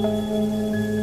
Música